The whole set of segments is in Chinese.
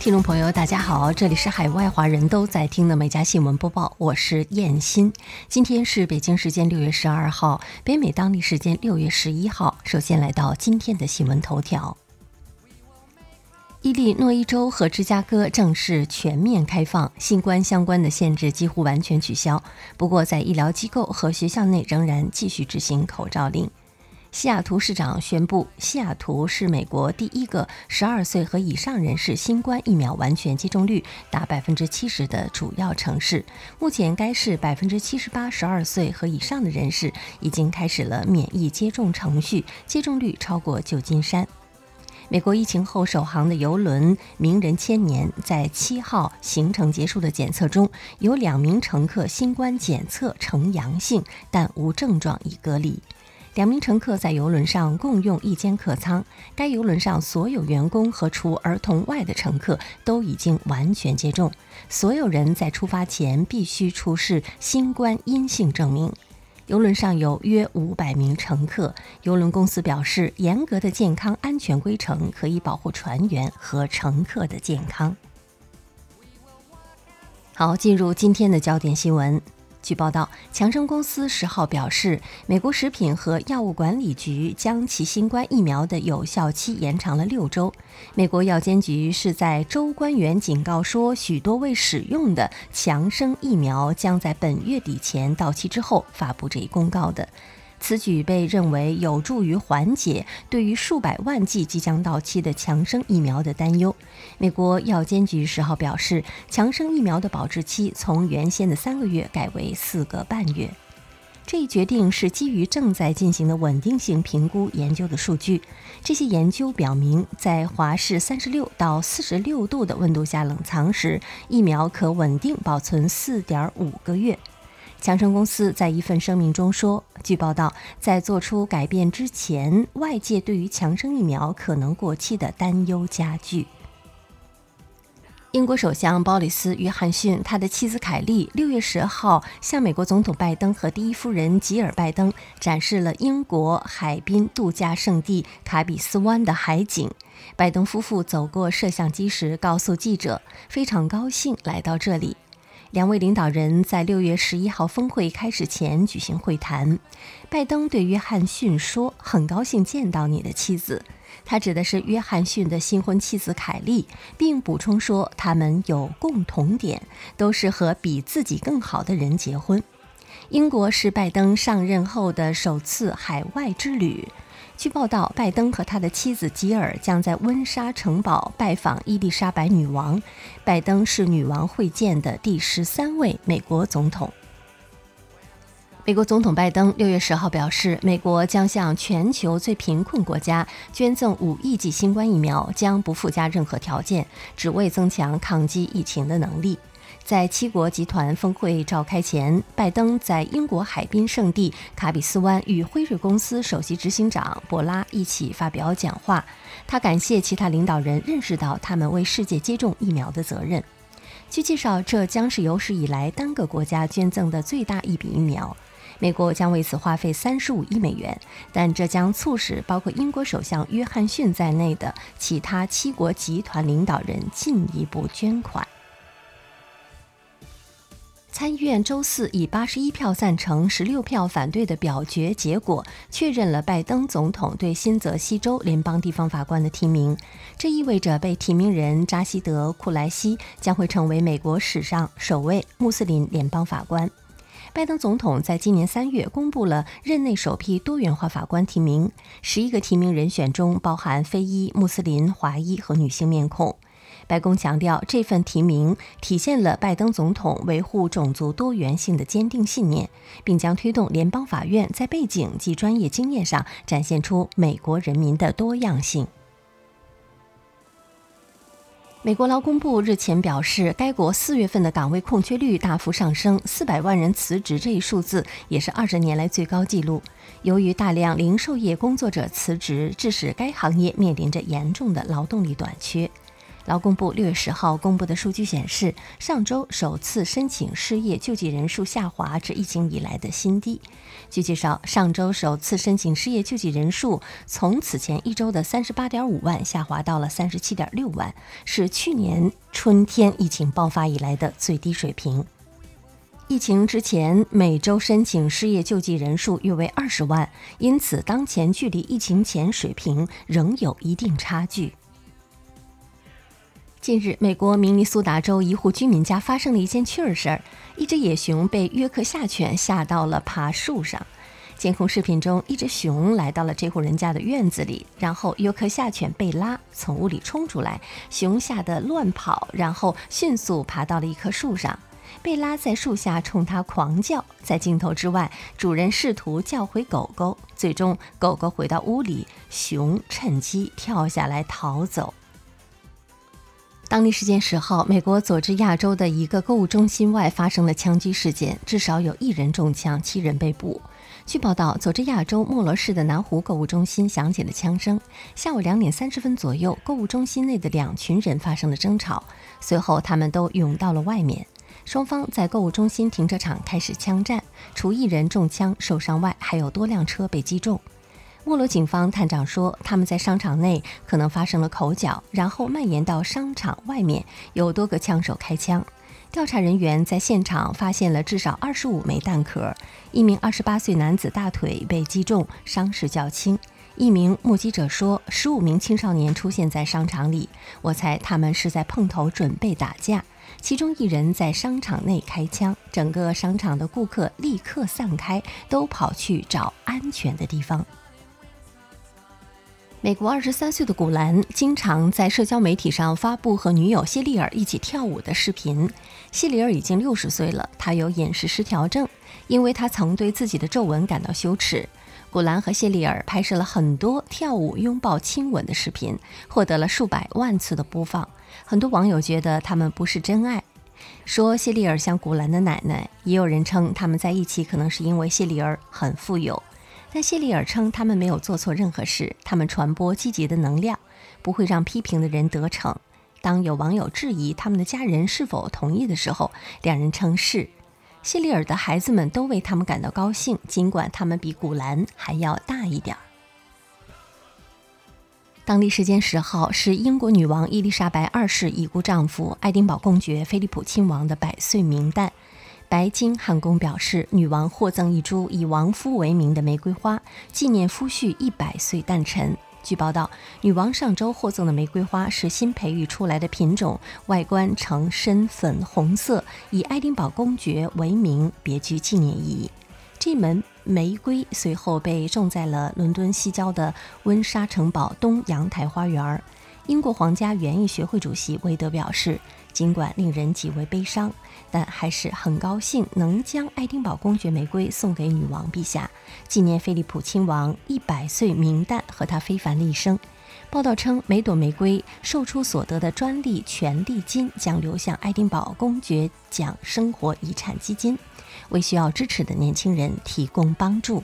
听众朋友，大家好，这里是海外华人都在听的每家新闻播报，我是燕欣。今天是北京时间六月十二号，北美当地时间六月十一号。首先来到今天的新闻头条：伊利诺伊州和芝加哥正式全面开放，新冠相关的限制几乎完全取消。不过，在医疗机构和学校内仍然继续执行口罩令。西雅图市长宣布，西雅图是美国第一个十二岁和以上人士新冠疫苗完全接种率达百分之七十的主要城市。目前，该市百分之七十八十二岁和以上的人士已经开始了免疫接种程序，接种率超过旧金山。美国疫情后首航的邮轮“名人千年”在七号行程结束的检测中，有两名乘客新冠检测呈阳性，但无症状，已隔离。两名乘客在游轮上共用一间客舱。该游轮上所有员工和除儿童外的乘客都已经完全接种。所有人在出发前必须出示新冠阴性证明。游轮上有约五百名乘客。游轮公司表示，严格的健康安全规程可以保护船员和乘客的健康。好，进入今天的焦点新闻。据报道，强生公司十号表示，美国食品和药物管理局将其新冠疫苗的有效期延长了六周。美国药监局是在州官员警告说，许多未使用的强生疫苗将在本月底前到期之后发布这一公告的。此举被认为有助于缓解对于数百万剂即将到期的强生疫苗的担忧。美国药监局十号表示，强生疫苗的保质期从原先的三个月改为四个半月。这一决定是基于正在进行的稳定性评估研究的数据。这些研究表明，在华氏三十六到四十六度的温度下冷藏时，疫苗可稳定保存四点五个月。强生公司在一份声明中说：“据报道，在做出改变之前，外界对于强生疫苗可能过期的担忧加剧。”英国首相鲍里斯·约翰逊，他的妻子凯莉，六月十号向美国总统拜登和第一夫人吉尔·拜登展示了英国海滨度假胜地卡比斯湾的海景。拜登夫妇走过摄像机时，告诉记者：“非常高兴来到这里。”两位领导人在六月十一号峰会开始前举行会谈。拜登对约翰逊说：“很高兴见到你的妻子。”他指的是约翰逊的新婚妻子凯莉，并补充说他们有共同点，都是和比自己更好的人结婚。英国是拜登上任后的首次海外之旅。据报道，拜登和他的妻子吉尔将在温莎城堡拜访伊丽莎白女王。拜登是女王会见的第十三位美国总统。美国总统拜登六月十号表示，美国将向全球最贫困国家捐赠五亿剂新冠疫苗，将不附加任何条件，只为增强抗击疫情的能力。在七国集团峰会召开前，拜登在英国海滨圣地卡比斯湾与辉瑞公司首席执行长博拉一起发表讲话。他感谢其他领导人认识到他们为世界接种疫苗的责任。据介绍，这将是有史以来单个国家捐赠的最大一笔疫苗。美国将为此花费三十五亿美元，但这将促使包括英国首相约翰逊在内的其他七国集团领导人进一步捐款。参议院周四以八十一票赞成、十六票反对的表决结果，确认了拜登总统对新泽西州联邦地方法官的提名。这意味着被提名人扎西德·库莱西将会成为美国史上首位穆斯林联邦法官。拜登总统在今年三月公布了任内首批多元化法官提名，十一个提名人选中包含非裔、穆斯林、华裔和女性面孔。白宫强调，这份提名体现了拜登总统维护种族多元性的坚定信念，并将推动联邦法院在背景及专业经验上展现出美国人民的多样性。美国劳工部日前表示，该国四月份的岗位空缺率大幅上升，四百万人辞职，这一数字也是二十年来最高纪录。由于大量零售业工作者辞职，致使该行业面临着严重的劳动力短缺。劳工部六月十号公布的数据显示，上周首次申请失业救济人数下滑至疫情以来的新低。据介绍，上周首次申请失业救济人数从此前一周的三十八点五万下滑到了三十七点六万，是去年春天疫情爆发以来的最低水平。疫情之前，每周申请失业救济人数约为二十万，因此当前距离疫情前水平仍有一定差距。近日，美国明尼苏达州一户居民家发生了一件趣事儿：一只野熊被约克夏犬吓到了爬树上。监控视频中，一只熊来到了这户人家的院子里，然后约克夏犬贝拉从屋里冲出来，熊吓得乱跑，然后迅速爬到了一棵树上。贝拉在树下冲它狂叫。在镜头之外，主人试图叫回狗狗，最终狗狗回到屋里，熊趁机跳下来逃走。当地时间十号，美国佐治亚州的一个购物中心外发生了枪击事件，至少有一人中枪，七人被捕。据报道，佐治亚州莫罗市的南湖购物中心响起了枪声。下午两点三十分左右，购物中心内的两群人发生了争吵，随后他们都涌到了外面，双方在购物中心停车场开始枪战，除一人中枪受伤外，还有多辆车被击中。莫罗警方探长说，他们在商场内可能发生了口角，然后蔓延到商场外面，有多个枪手开枪。调查人员在现场发现了至少二十五枚弹壳。一名二十八岁男子大腿被击中，伤势较轻。一名目击者说，十五名青少年出现在商场里，我猜他们是在碰头准备打架。其中一人在商场内开枪，整个商场的顾客立刻散开，都跑去找安全的地方。美国二十三岁的古兰经常在社交媒体上发布和女友谢丽尔一起跳舞的视频。谢丽尔已经六十岁了，她有饮食失调症，因为她曾对自己的皱纹感到羞耻。古兰和谢丽尔拍摄了很多跳舞、拥抱、亲吻的视频，获得了数百万次的播放。很多网友觉得他们不是真爱，说谢丽尔像古兰的奶奶。也有人称他们在一起可能是因为谢丽尔很富有。但谢丽尔称，他们没有做错任何事，他们传播积极的能量，不会让批评的人得逞。当有网友质疑他们的家人是否同意的时候，两人称是。谢丽尔的孩子们都为他们感到高兴，尽管他们比古兰还要大一点儿。当地时间十号是英国女王伊丽莎白二世已故丈夫爱丁堡公爵菲利普亲王的百岁冥诞。白金汉宫表示，女王获赠一株以王夫为名的玫瑰花，纪念夫婿一百岁诞辰。据报道，女王上周获赠的玫瑰花是新培育出来的品种，外观呈深粉红色，以爱丁堡公爵为名，别具纪念意义。这门玫瑰随后被种在了伦敦西郊的温莎城堡东阳台花园。英国皇家园艺学会主席韦德表示。尽管令人极为悲伤，但还是很高兴能将爱丁堡公爵玫瑰送给女王陛下，纪念菲利普亲王一百岁冥诞和他非凡的一生。报道称，每朵玫瑰售出所得的专利权利金将流向爱丁堡公爵奖生活遗产基金，为需要支持的年轻人提供帮助。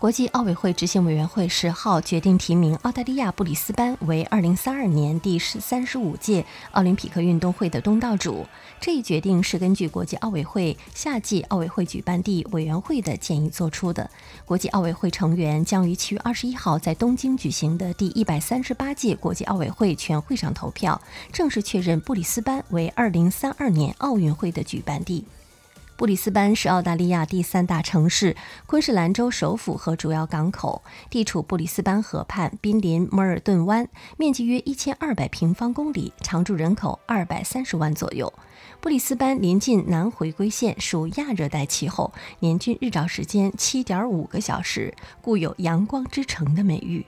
国际奥委会执行委员会十号决定提名澳大利亚布里斯班为二零三二年第十三十五届奥林匹克运动会的东道主。这一决定是根据国际奥委会夏季奥委会举办地委员会的建议做出的。国际奥委会成员将于七月二十一号在东京举行的第一百三十八届国际奥委会全会上投票，正式确认布里斯班为二零三二年奥运会的举办地。布里斯班是澳大利亚第三大城市，昆士兰州首府和主要港口，地处布里斯班河畔，濒临摩尔顿湾，面积约一千二百平方公里，常住人口二百三十万左右。布里斯班临近南回归线，属亚热带气候，年均日照时间七点五个小时，故有“阳光之城”的美誉。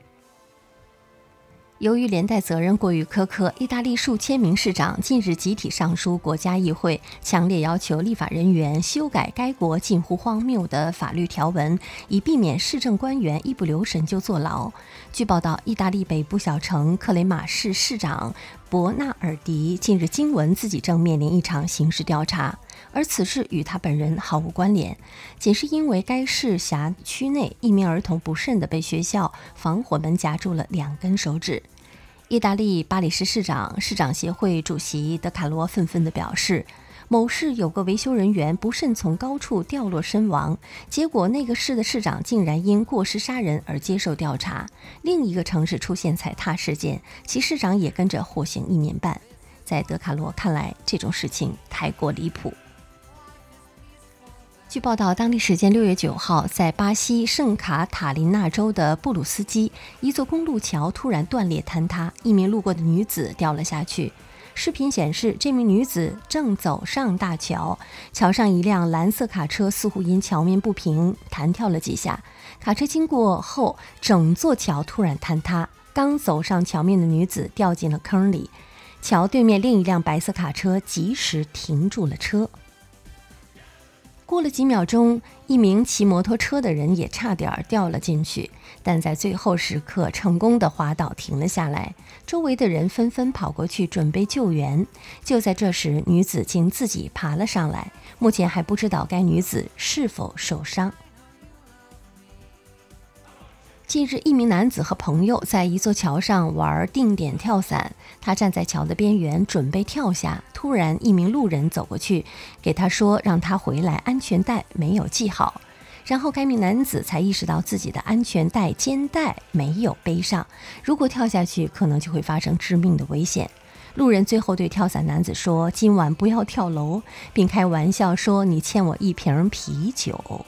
由于连带责任过于苛刻，意大利数千名市长近日集体上书国家议会，强烈要求立法人员修改该国近乎荒谬的法律条文，以避免市政官员一不留神就坐牢。据报道，意大利北部小城克雷马市市长博纳尔迪近日惊闻自己正面临一场刑事调查，而此事与他本人毫无关联，仅是因为该市辖区内一名儿童不慎地被学校防火门夹住了两根手指。意大利巴黎市市长、市长协会主席德卡罗愤愤地表示。某市有个维修人员不慎从高处掉落身亡，结果那个市的市长竟然因过失杀人而接受调查。另一个城市出现踩踏事件，其市长也跟着获刑一年半。在德卡罗看来，这种事情太过离谱。据报道，当地时间六月九号，在巴西圣卡塔琳娜州的布鲁斯基，一座公路桥突然断裂坍塌，一名路过的女子掉了下去。视频显示，这名女子正走上大桥，桥上一辆蓝色卡车似乎因桥面不平弹跳了几下。卡车经过后，整座桥突然坍塌，刚走上桥面的女子掉进了坑里。桥对面另一辆白色卡车及时停住了车。过了几秒钟，一名骑摩托车的人也差点掉了进去，但在最后时刻成功的滑倒停了下来。周围的人纷纷跑过去准备救援。就在这时，女子竟自己爬了上来。目前还不知道该女子是否受伤。近日，一名男子和朋友在一座桥上玩定点跳伞。他站在桥的边缘准备跳下，突然一名路人走过去，给他说让他回来，安全带没有系好。然后该名男子才意识到自己的安全带肩带没有背上，如果跳下去，可能就会发生致命的危险。路人最后对跳伞男子说：“今晚不要跳楼，并开玩笑说你欠我一瓶啤酒。”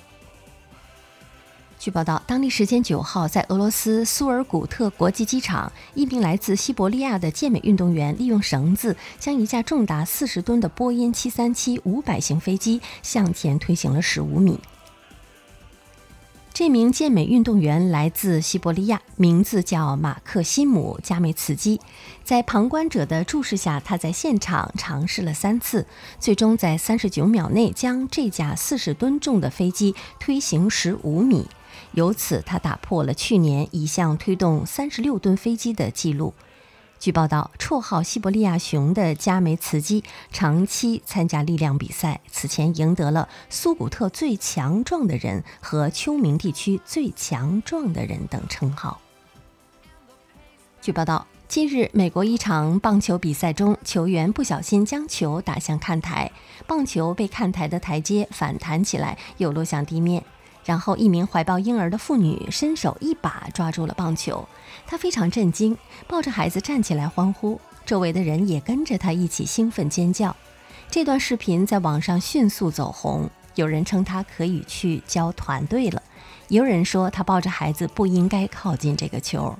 据报道，当地时间九号，在俄罗斯苏尔古特国际机场，一名来自西伯利亚的健美运动员利用绳子将一架重达四十吨的波音七三七五百型飞机向前推行了十五米。这名健美运动员来自西伯利亚，名字叫马克西姆·加梅茨基。在旁观者的注视下，他在现场尝试了三次，最终在三十九秒内将这架四十吨重的飞机推行十五米。由此，他打破了去年一项推动三十六吨飞机的记录。据报道，绰号“西伯利亚熊”的加梅茨基长期参加力量比赛，此前赢得了苏古特最强壮的人和秋明地区最强壮的人等称号。据报道，近日美国一场棒球比赛中，球员不小心将球打向看台，棒球被看台的台阶反弹起来，又落向地面。然后，一名怀抱婴儿的妇女伸手一把抓住了棒球，她非常震惊，抱着孩子站起来欢呼，周围的人也跟着她一起兴奋尖叫。这段视频在网上迅速走红，有人称她可以去教团队了，也有人说她抱着孩子不应该靠近这个球。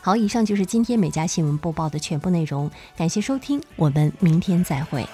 好，以上就是今天美家新闻播报的全部内容，感谢收听，我们明天再会。